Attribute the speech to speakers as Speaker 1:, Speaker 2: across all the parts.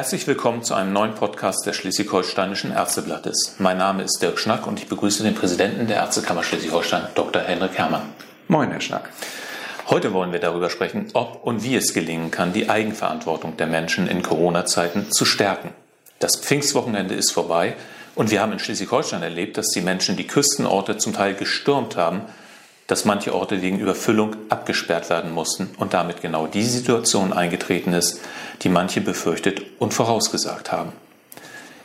Speaker 1: Herzlich willkommen zu einem neuen Podcast des Schleswig-Holsteinischen Ärzteblattes. Mein Name ist Dirk Schnack und ich begrüße den Präsidenten der Ärztekammer Schleswig-Holstein, Dr. Henrik Herrmann.
Speaker 2: Moin, Herr Schnack.
Speaker 1: Heute wollen wir darüber sprechen, ob und wie es gelingen kann, die Eigenverantwortung der Menschen in Corona-Zeiten zu stärken. Das Pfingstwochenende ist vorbei und wir haben in Schleswig-Holstein erlebt, dass die Menschen die Küstenorte zum Teil gestürmt haben, dass manche Orte wegen Überfüllung abgesperrt werden mussten und damit genau die Situation eingetreten ist, die manche befürchtet und vorausgesagt haben.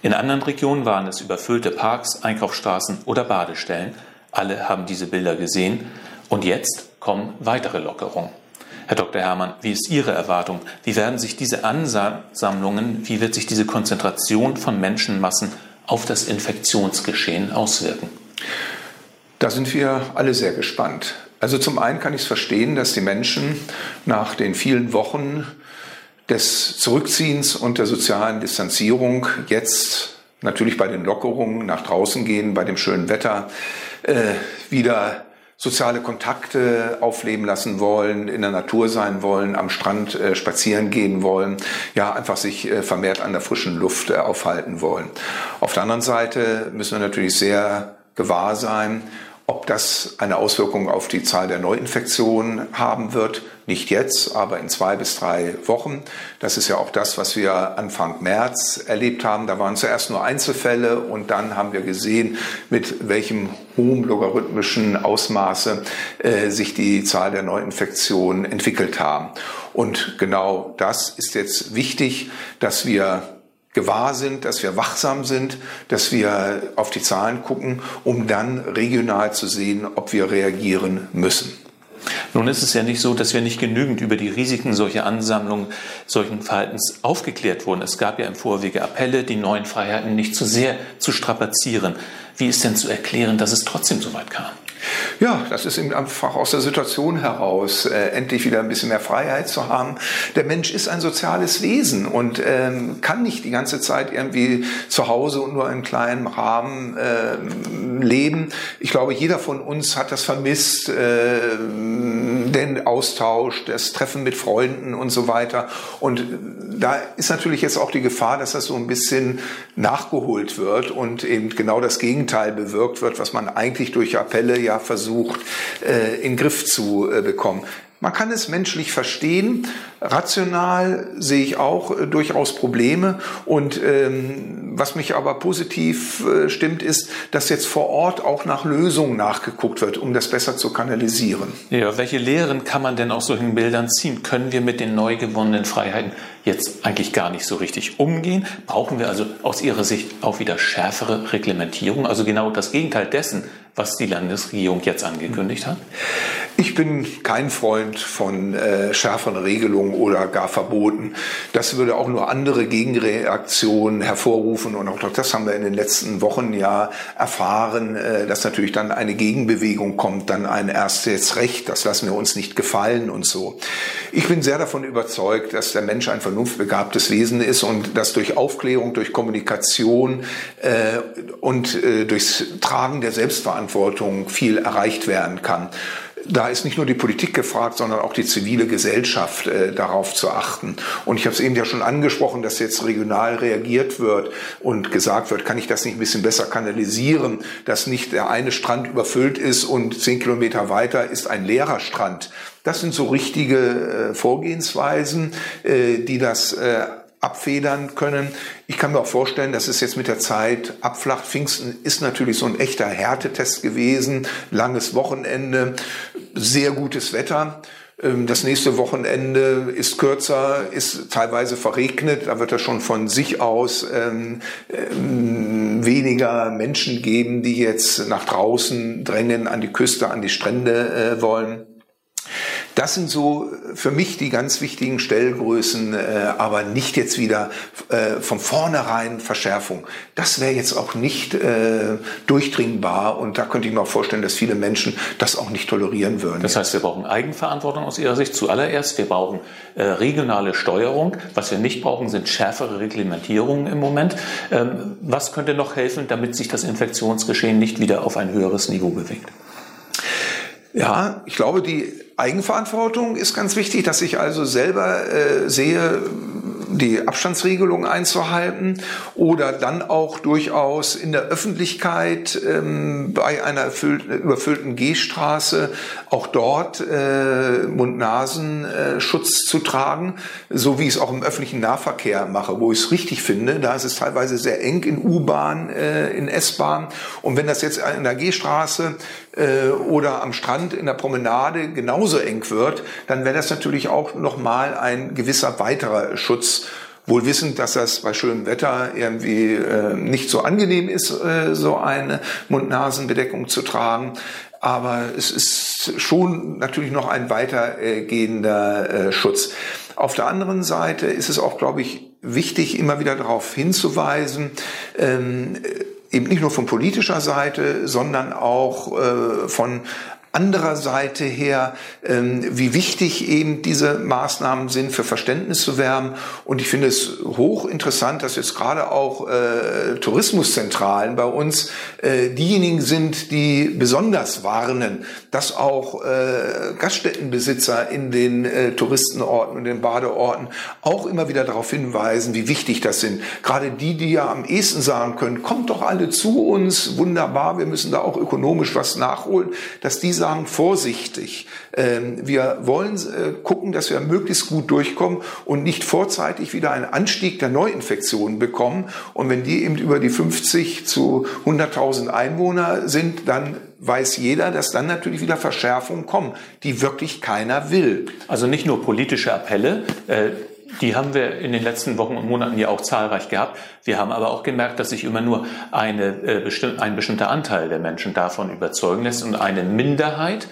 Speaker 1: In anderen Regionen waren es überfüllte Parks, Einkaufsstraßen oder Badestellen. Alle haben diese Bilder gesehen und jetzt kommen weitere Lockerungen. Herr Dr. Herrmann, wie ist Ihre Erwartung? Wie werden sich diese Ansammlungen, wie wird sich diese Konzentration von Menschenmassen auf das Infektionsgeschehen auswirken?
Speaker 2: Da sind wir alle sehr gespannt. Also zum einen kann ich es verstehen, dass die Menschen nach den vielen Wochen des Zurückziehens und der sozialen Distanzierung jetzt natürlich bei den Lockerungen nach draußen gehen, bei dem schönen Wetter äh, wieder soziale Kontakte aufleben lassen wollen, in der Natur sein wollen, am Strand äh, spazieren gehen wollen, ja, einfach sich äh, vermehrt an der frischen Luft äh, aufhalten wollen. Auf der anderen Seite müssen wir natürlich sehr gewahr sein, ob das eine Auswirkung auf die Zahl der Neuinfektionen haben wird, nicht jetzt, aber in zwei bis drei Wochen. Das ist ja auch das, was wir Anfang März erlebt haben. Da waren zuerst nur Einzelfälle und dann haben wir gesehen, mit welchem hohen logarithmischen Ausmaße äh, sich die Zahl der Neuinfektionen entwickelt haben. Und genau das ist jetzt wichtig, dass wir gewahr sind, dass wir wachsam sind, dass wir auf die Zahlen gucken, um dann regional zu sehen, ob wir reagieren müssen.
Speaker 1: Nun ist es ja nicht so, dass wir nicht genügend über die Risiken solcher Ansammlungen, solchen Verhaltens aufgeklärt wurden. Es gab ja im Vorwege Appelle, die neuen Freiheiten nicht zu sehr zu strapazieren. Wie ist denn zu erklären, dass es trotzdem so weit kam?
Speaker 2: Ja, das ist eben einfach aus der Situation heraus, äh, endlich wieder ein bisschen mehr Freiheit zu haben. Der Mensch ist ein soziales Wesen und ähm, kann nicht die ganze Zeit irgendwie zu Hause und nur in kleinem Rahmen äh, leben. Ich glaube, jeder von uns hat das vermisst, äh, den Austausch, das Treffen mit Freunden und so weiter. Und da ist natürlich jetzt auch die Gefahr, dass das so ein bisschen nachgeholt wird und eben genau das Gegenteil bewirkt wird, was man eigentlich durch Appelle ja versucht, äh, in den Griff zu äh, bekommen. Man kann es menschlich verstehen. Rational sehe ich auch äh, durchaus Probleme. Und ähm, was mich aber positiv äh, stimmt, ist, dass jetzt vor Ort auch nach Lösungen nachgeguckt wird, um das besser zu kanalisieren.
Speaker 1: Ja, welche Lehren kann man denn aus solchen Bildern ziehen? Können wir mit den neu gewonnenen Freiheiten jetzt eigentlich gar nicht so richtig umgehen? Brauchen wir also aus Ihrer Sicht auch wieder schärfere Reglementierung? Also genau das Gegenteil dessen, was die Landesregierung jetzt angekündigt hat?
Speaker 2: Ich bin kein Freund von äh, schärferen Regelungen oder gar Verboten. Das würde auch nur andere Gegenreaktionen hervorrufen. Und auch das haben wir in den letzten Wochen ja erfahren, äh, dass natürlich dann eine Gegenbewegung kommt, dann ein erst jetzt Recht, das lassen wir uns nicht gefallen und so. Ich bin sehr davon überzeugt, dass der Mensch ein vernunftbegabtes Wesen ist und dass durch Aufklärung, durch Kommunikation äh, und äh, durchs Tragen der Selbstverantwortung viel erreicht werden kann da ist nicht nur die Politik gefragt, sondern auch die zivile Gesellschaft äh, darauf zu achten. Und ich habe es eben ja schon angesprochen, dass jetzt regional reagiert wird und gesagt wird, kann ich das nicht ein bisschen besser kanalisieren, dass nicht der eine Strand überfüllt ist und zehn Kilometer weiter ist ein leerer Strand. Das sind so richtige äh, Vorgehensweisen, äh, die das äh, abfedern können. Ich kann mir auch vorstellen, dass es jetzt mit der Zeit abflacht. Pfingsten ist natürlich so ein echter Härtetest gewesen. Langes Wochenende, sehr gutes Wetter. Ähm, das nächste Wochenende ist kürzer, ist teilweise verregnet. Da wird es schon von sich aus ähm, ähm, weniger Menschen geben, die jetzt nach draußen drängen, an die Küste, an die Strände äh, wollen. Das sind so für mich die ganz wichtigen Stellgrößen, äh, aber nicht jetzt wieder äh, von vornherein Verschärfung. Das wäre jetzt auch nicht äh, durchdringbar und da könnte ich mir auch vorstellen, dass viele Menschen das auch nicht tolerieren würden.
Speaker 1: Das heißt, wir brauchen Eigenverantwortung aus Ihrer Sicht zuallererst. Wir brauchen äh, regionale Steuerung. Was wir nicht brauchen, sind schärfere Reglementierungen im Moment. Ähm, was könnte noch helfen, damit sich das Infektionsgeschehen nicht wieder auf ein höheres Niveau bewegt?
Speaker 2: Ja, ich glaube, die Eigenverantwortung ist ganz wichtig, dass ich also selber äh, sehe, die Abstandsregelung einzuhalten oder dann auch durchaus in der Öffentlichkeit ähm, bei einer überfüllten Gehstraße auch dort äh, Mund-Nasen-Schutz zu tragen, so wie ich es auch im öffentlichen Nahverkehr mache, wo ich es richtig finde. Da ist es teilweise sehr eng in U-Bahn, äh, in S-Bahn. Und wenn das jetzt in der Gehstraße äh, oder am Strand in der Promenade genauso eng wird, dann wäre das natürlich auch nochmal ein gewisser weiterer Schutz. Wohl wissend, dass das bei schönem Wetter irgendwie äh, nicht so angenehm ist, äh, so eine Mund-Nasen-Bedeckung zu tragen. Aber es ist schon natürlich noch ein weitergehender äh, Schutz. Auf der anderen Seite ist es auch, glaube ich, wichtig, immer wieder darauf hinzuweisen, ähm, eben nicht nur von politischer Seite, sondern auch äh, von anderer Seite her, ähm, wie wichtig eben diese Maßnahmen sind, für Verständnis zu werben. Und ich finde es hochinteressant, dass jetzt gerade auch äh, Tourismuszentralen bei uns äh, diejenigen sind, die besonders warnen, dass auch äh, Gaststättenbesitzer in den äh, Touristenorten und den Badeorten auch immer wieder darauf hinweisen, wie wichtig das sind. Gerade die, die ja am ehesten sagen können, kommt doch alle zu uns, wunderbar, wir müssen da auch ökonomisch was nachholen, dass diese sagen, vorsichtig. Ähm, wir wollen äh, gucken, dass wir möglichst gut durchkommen und nicht vorzeitig wieder einen Anstieg der Neuinfektionen bekommen. Und wenn die eben über die 50 zu 100.000 Einwohner sind, dann weiß jeder, dass dann natürlich wieder Verschärfungen kommen, die wirklich keiner will.
Speaker 1: Also nicht nur politische Appelle, äh, die haben wir in den letzten Wochen und Monaten ja auch zahlreich gehabt. Wir haben aber auch gemerkt, dass sich immer nur eine, äh, bestimm ein bestimmter Anteil der Menschen davon überzeugen lässt und eine Minderheit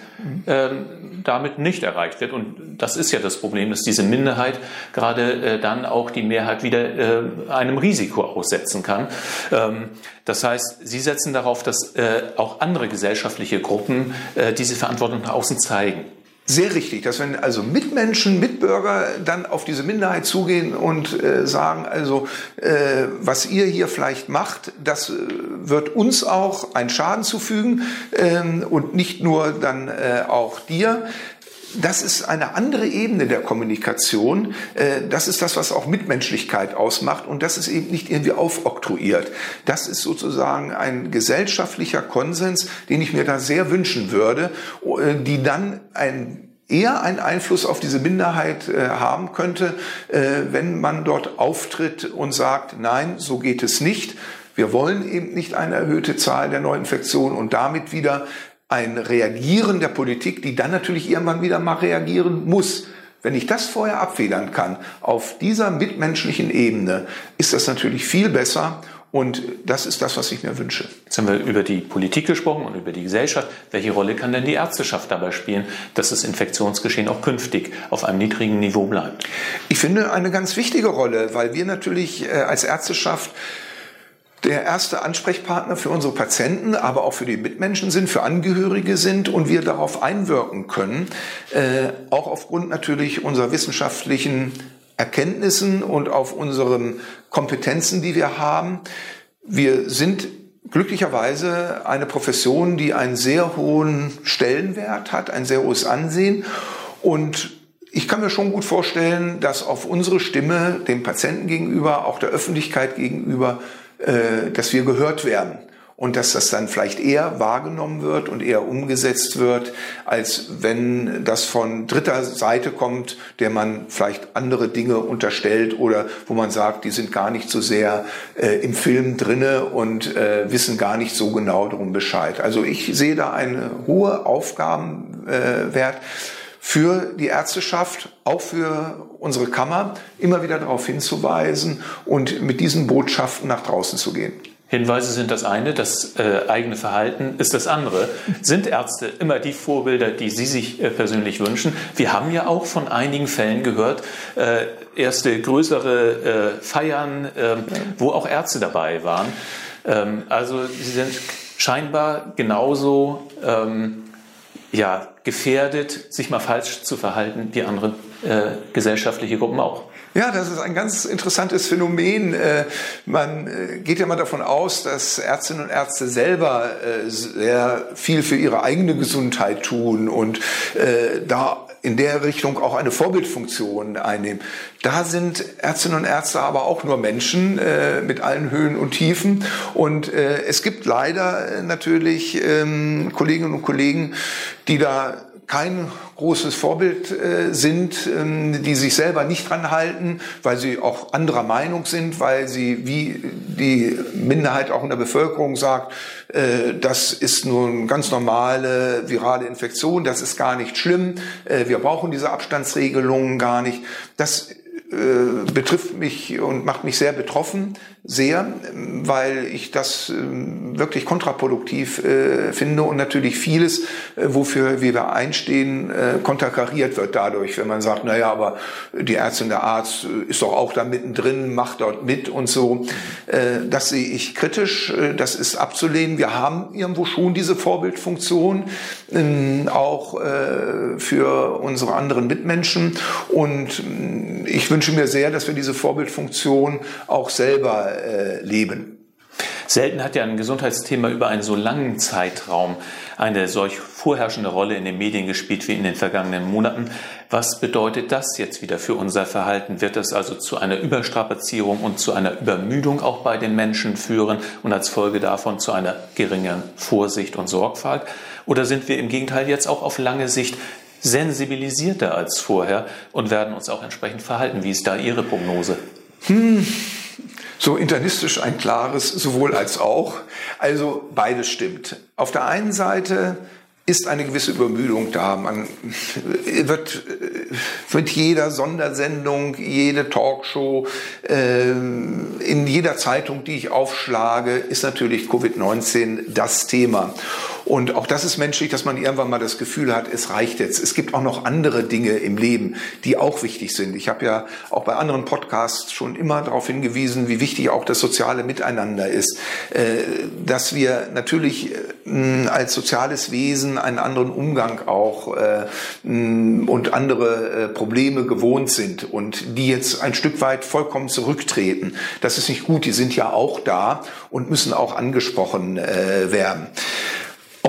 Speaker 1: ähm, damit nicht erreicht wird. Und das ist ja das Problem, dass diese Minderheit gerade äh, dann auch die Mehrheit wieder äh, einem Risiko aussetzen kann. Ähm, das heißt, Sie setzen darauf, dass äh, auch andere gesellschaftliche Gruppen äh, diese Verantwortung nach außen zeigen.
Speaker 2: Sehr richtig, dass wenn also Mitmenschen, Mitbürger dann auf diese Minderheit zugehen und äh, sagen, also äh, was ihr hier vielleicht macht, das äh, wird uns auch einen Schaden zufügen ähm, und nicht nur dann äh, auch dir das ist eine andere Ebene der Kommunikation. Äh, das ist das, was auch Mitmenschlichkeit ausmacht. Und das ist eben nicht irgendwie aufoktroyiert. Das ist sozusagen ein gesellschaftlicher Konsens, den ich mir da sehr wünschen würde, äh, die dann ein eher einen Einfluss auf diese Minderheit äh, haben könnte, wenn man dort auftritt und sagt, nein, so geht es nicht. Wir wollen eben nicht eine erhöhte Zahl der Neuinfektionen und damit wieder ein Reagieren der Politik, die dann natürlich irgendwann wieder mal reagieren muss. Wenn ich das vorher abfedern kann, auf dieser mitmenschlichen Ebene, ist das natürlich viel besser und das ist das, was ich mir wünsche.
Speaker 1: Jetzt haben wir über die Politik gesprochen und über die Gesellschaft. Welche Rolle kann denn die Ärzteschaft dabei spielen, dass das Infektionsgeschehen auch künftig auf einem niedrigen Niveau bleibt?
Speaker 2: Ich finde eine ganz wichtige Rolle, weil wir natürlich äh, als Ärzteschaft der erste Ansprechpartner für unsere Patienten, aber auch für die Mitmenschen sind, für Angehörige sind und wir darauf einwirken können, äh, auch aufgrund natürlich unserer wissenschaftlichen Erkenntnissen und auf unseren Kompetenzen, die wir haben. Wir sind glücklicherweise eine Profession, die einen sehr hohen Stellenwert hat, ein sehr hohes Ansehen und ich kann mir schon gut vorstellen, dass auf unsere Stimme dem Patienten gegenüber, auch der Öffentlichkeit gegenüber äh, dass wir gehört werden und dass das dann vielleicht eher wahrgenommen wird und eher umgesetzt wird, als wenn das von dritter Seite kommt, der man vielleicht andere Dinge unterstellt oder wo man sagt, die sind gar nicht so sehr äh, im Film drinne und äh, wissen gar nicht so genau darum Bescheid. Also ich sehe da eine hohe Aufgabenwert. Äh, für die Ärzteschaft, auch für unsere Kammer, immer wieder darauf hinzuweisen und mit diesen Botschaften nach draußen zu gehen.
Speaker 1: Hinweise sind das eine, das äh, eigene Verhalten ist das andere. Sind Ärzte immer die Vorbilder, die Sie sich äh, persönlich wünschen? Wir haben ja auch von einigen Fällen gehört, äh, erste größere äh, Feiern, ähm, wo auch Ärzte dabei waren. Ähm, also Sie sind scheinbar genauso ähm, ja, gefährdet, sich mal falsch zu verhalten, wie andere äh, gesellschaftliche Gruppen auch.
Speaker 2: Ja, das ist ein ganz interessantes Phänomen. Äh, man äh, geht ja mal davon aus, dass Ärztinnen und Ärzte selber äh, sehr viel für ihre eigene Gesundheit tun und da in der Richtung auch eine Vorbildfunktion einnehmen. Da sind Ärztinnen und Ärzte aber auch nur Menschen äh, mit allen Höhen und Tiefen. Und äh, es gibt leider natürlich ähm, Kolleginnen und Kollegen, die da kein großes Vorbild äh, sind, ähm, die sich selber nicht dran halten, weil sie auch anderer Meinung sind, weil sie, wie die Minderheit auch in der Bevölkerung sagt, äh, das ist nur eine ganz normale virale Infektion, das ist gar nicht schlimm, äh, wir brauchen diese Abstandsregelungen gar nicht. Das äh, betrifft mich und macht mich sehr betroffen, sehr, weil ich das äh, wirklich kontraproduktiv äh, finde und natürlich vieles, wofür wir einstehen, konterkariert wird dadurch, wenn man sagt, na ja, aber die Ärztin, der Arzt ist doch auch da mittendrin, macht dort mit und so. Das sehe ich kritisch, das ist abzulehnen. Wir haben irgendwo schon diese Vorbildfunktion, ähm, auch für unsere anderen Mitmenschen und ich wünsche mir sehr, dass wir diese Vorbildfunktion auch selber äh, leben.
Speaker 1: Selten hat ja ein Gesundheitsthema über einen so langen Zeitraum eine solch vorherrschende Rolle in den Medien gespielt wie in den vergangenen Monaten. Was bedeutet das jetzt wieder für unser Verhalten? Wird das also zu einer Überstrapazierung und zu einer Übermüdung auch bei den Menschen führen und als Folge davon zu einer geringeren Vorsicht und Sorgfalt? Oder sind wir im Gegenteil jetzt auch auf lange Sicht sensibilisierter als vorher und werden uns auch entsprechend verhalten. Wie ist da Ihre Prognose?
Speaker 2: Hm, so internistisch ein klares sowohl als auch. Also beides stimmt. Auf der einen Seite ist eine gewisse Übermüdung da. Man wird mit jeder Sondersendung, jede Talkshow, ähm, in jeder Zeitung, die ich aufschlage, ist natürlich Covid-19 das Thema. Und auch das ist menschlich, dass man irgendwann mal das Gefühl hat, es reicht jetzt. Es gibt auch noch andere Dinge im Leben, die auch wichtig sind. Ich habe ja auch bei anderen Podcasts schon immer darauf hingewiesen, wie wichtig auch das soziale Miteinander ist. Äh, dass wir natürlich äh, als soziales Wesen einen anderen Umgang auch äh, und andere Probleme gewohnt sind und die jetzt ein Stück weit vollkommen zurücktreten. Das ist nicht gut. Die sind ja auch da und müssen auch angesprochen werden.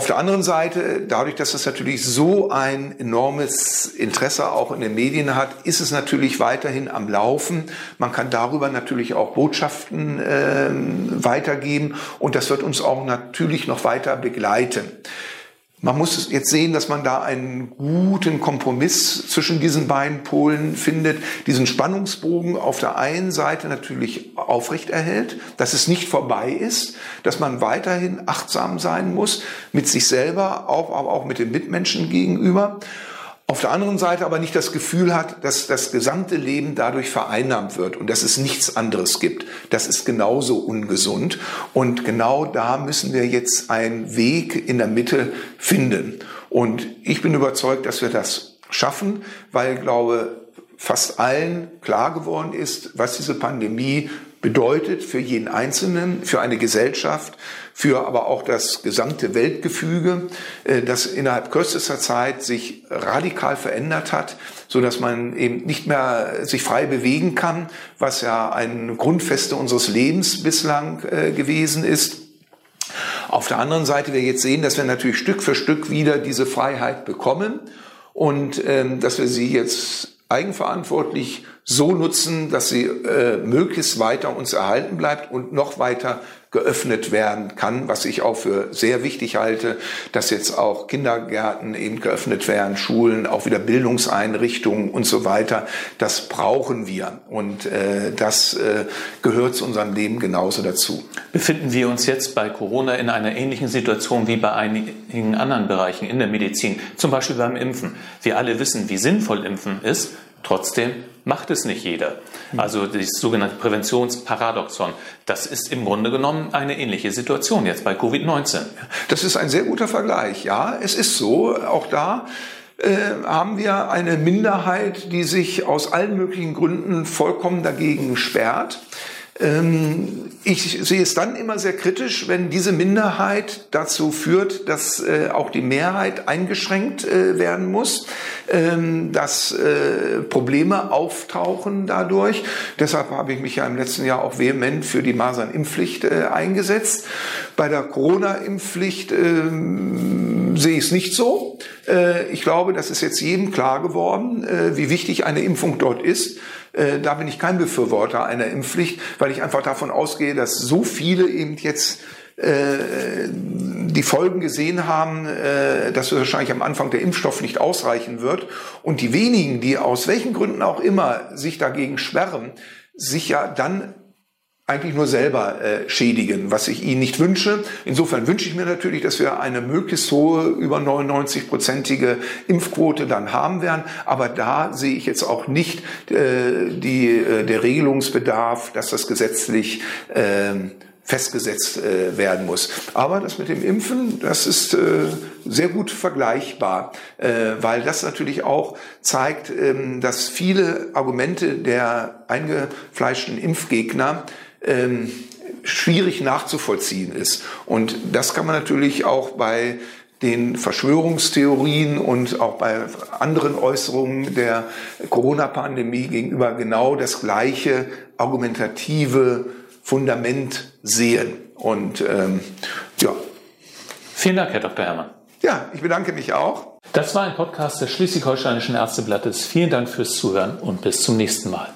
Speaker 2: Auf der anderen Seite, dadurch, dass es natürlich so ein enormes Interesse auch in den Medien hat, ist es natürlich weiterhin am Laufen. Man kann darüber natürlich auch Botschaften äh, weitergeben und das wird uns auch natürlich noch weiter begleiten. Man muss jetzt sehen, dass man da einen guten Kompromiss zwischen diesen beiden Polen findet, diesen Spannungsbogen auf der einen Seite natürlich aufrecht erhält, dass es nicht vorbei ist, dass man weiterhin achtsam sein muss mit sich selber, auch, aber auch mit den Mitmenschen gegenüber auf der anderen Seite aber nicht das Gefühl hat, dass das gesamte Leben dadurch vereinnahmt wird und dass es nichts anderes gibt. Das ist genauso ungesund. Und genau da müssen wir jetzt einen Weg in der Mitte finden. Und ich bin überzeugt, dass wir das schaffen, weil, glaube, fast allen klar geworden ist, was diese Pandemie bedeutet für jeden Einzelnen, für eine Gesellschaft, für aber auch das gesamte Weltgefüge, äh, das innerhalb kürzester Zeit sich radikal verändert hat, so dass man eben nicht mehr sich frei bewegen kann, was ja eine Grundfeste unseres Lebens bislang äh, gewesen ist. Auf der anderen Seite wir jetzt sehen, dass wir natürlich Stück für Stück wieder diese Freiheit bekommen und ähm, dass wir sie jetzt eigenverantwortlich so nutzen, dass sie äh, möglichst weiter uns erhalten bleibt und noch weiter geöffnet werden kann, was ich auch für sehr wichtig halte, dass jetzt auch Kindergärten eben geöffnet werden, Schulen, auch wieder Bildungseinrichtungen und so weiter. Das brauchen wir und äh, das äh, gehört zu unserem Leben genauso dazu.
Speaker 1: Befinden wir uns jetzt bei Corona in einer ähnlichen Situation wie bei einigen anderen Bereichen in der Medizin, zum Beispiel beim Impfen? Wir alle wissen, wie sinnvoll Impfen ist. Trotzdem macht es nicht jeder. Also das sogenannte Präventionsparadoxon, das ist im Grunde genommen eine ähnliche Situation jetzt bei Covid-19.
Speaker 2: Das ist ein sehr guter Vergleich. Ja, es ist so, auch da äh, haben wir eine Minderheit, die sich aus allen möglichen Gründen vollkommen dagegen sperrt. Ähm, ich sehe es dann immer sehr kritisch, wenn diese Minderheit dazu führt, dass äh, auch die Mehrheit eingeschränkt äh, werden muss, ähm, dass äh, Probleme auftauchen dadurch. Deshalb habe ich mich ja im letzten Jahr auch vehement für die Masernimpfpflicht eingesetzt. Bei der Corona-Impfpflicht ähm, sehe ich es nicht so. Ich glaube, das ist jetzt jedem klar geworden, wie wichtig eine Impfung dort ist. Äh, da bin ich kein Befürworter einer Impfpflicht, weil ich einfach davon ausgehe, dass so viele eben jetzt die Folgen gesehen haben, dass wahrscheinlich am Anfang der Impfstoff nicht ausreichen wird. Und die wenigen, die aus welchen Gründen auch immer sich dagegen sperren, sich ja dann eigentlich nur selber äh, schädigen, was ich ihnen nicht wünsche. Insofern wünsche ich mir natürlich, dass wir eine möglichst hohe, über 99-prozentige Impfquote dann haben werden. Aber da sehe ich jetzt auch nicht äh, die, äh, der Regelungsbedarf, dass das gesetzlich äh, festgesetzt äh, werden muss. Aber das mit dem Impfen, das ist äh, sehr gut vergleichbar, äh, weil das natürlich auch zeigt, ähm, dass viele Argumente der eingefleischten Impfgegner ähm, schwierig nachzuvollziehen ist. Und das kann man natürlich auch bei den Verschwörungstheorien und auch bei anderen Äußerungen der Corona-Pandemie gegenüber genau das gleiche argumentative Fundament sehen. Und ähm, ja.
Speaker 1: Vielen Dank, Herr Dr. Herrmann.
Speaker 2: Ja, ich bedanke mich auch.
Speaker 1: Das war ein Podcast des Schleswig-Holsteinischen Ärzteblattes. Vielen Dank fürs Zuhören und bis zum nächsten Mal.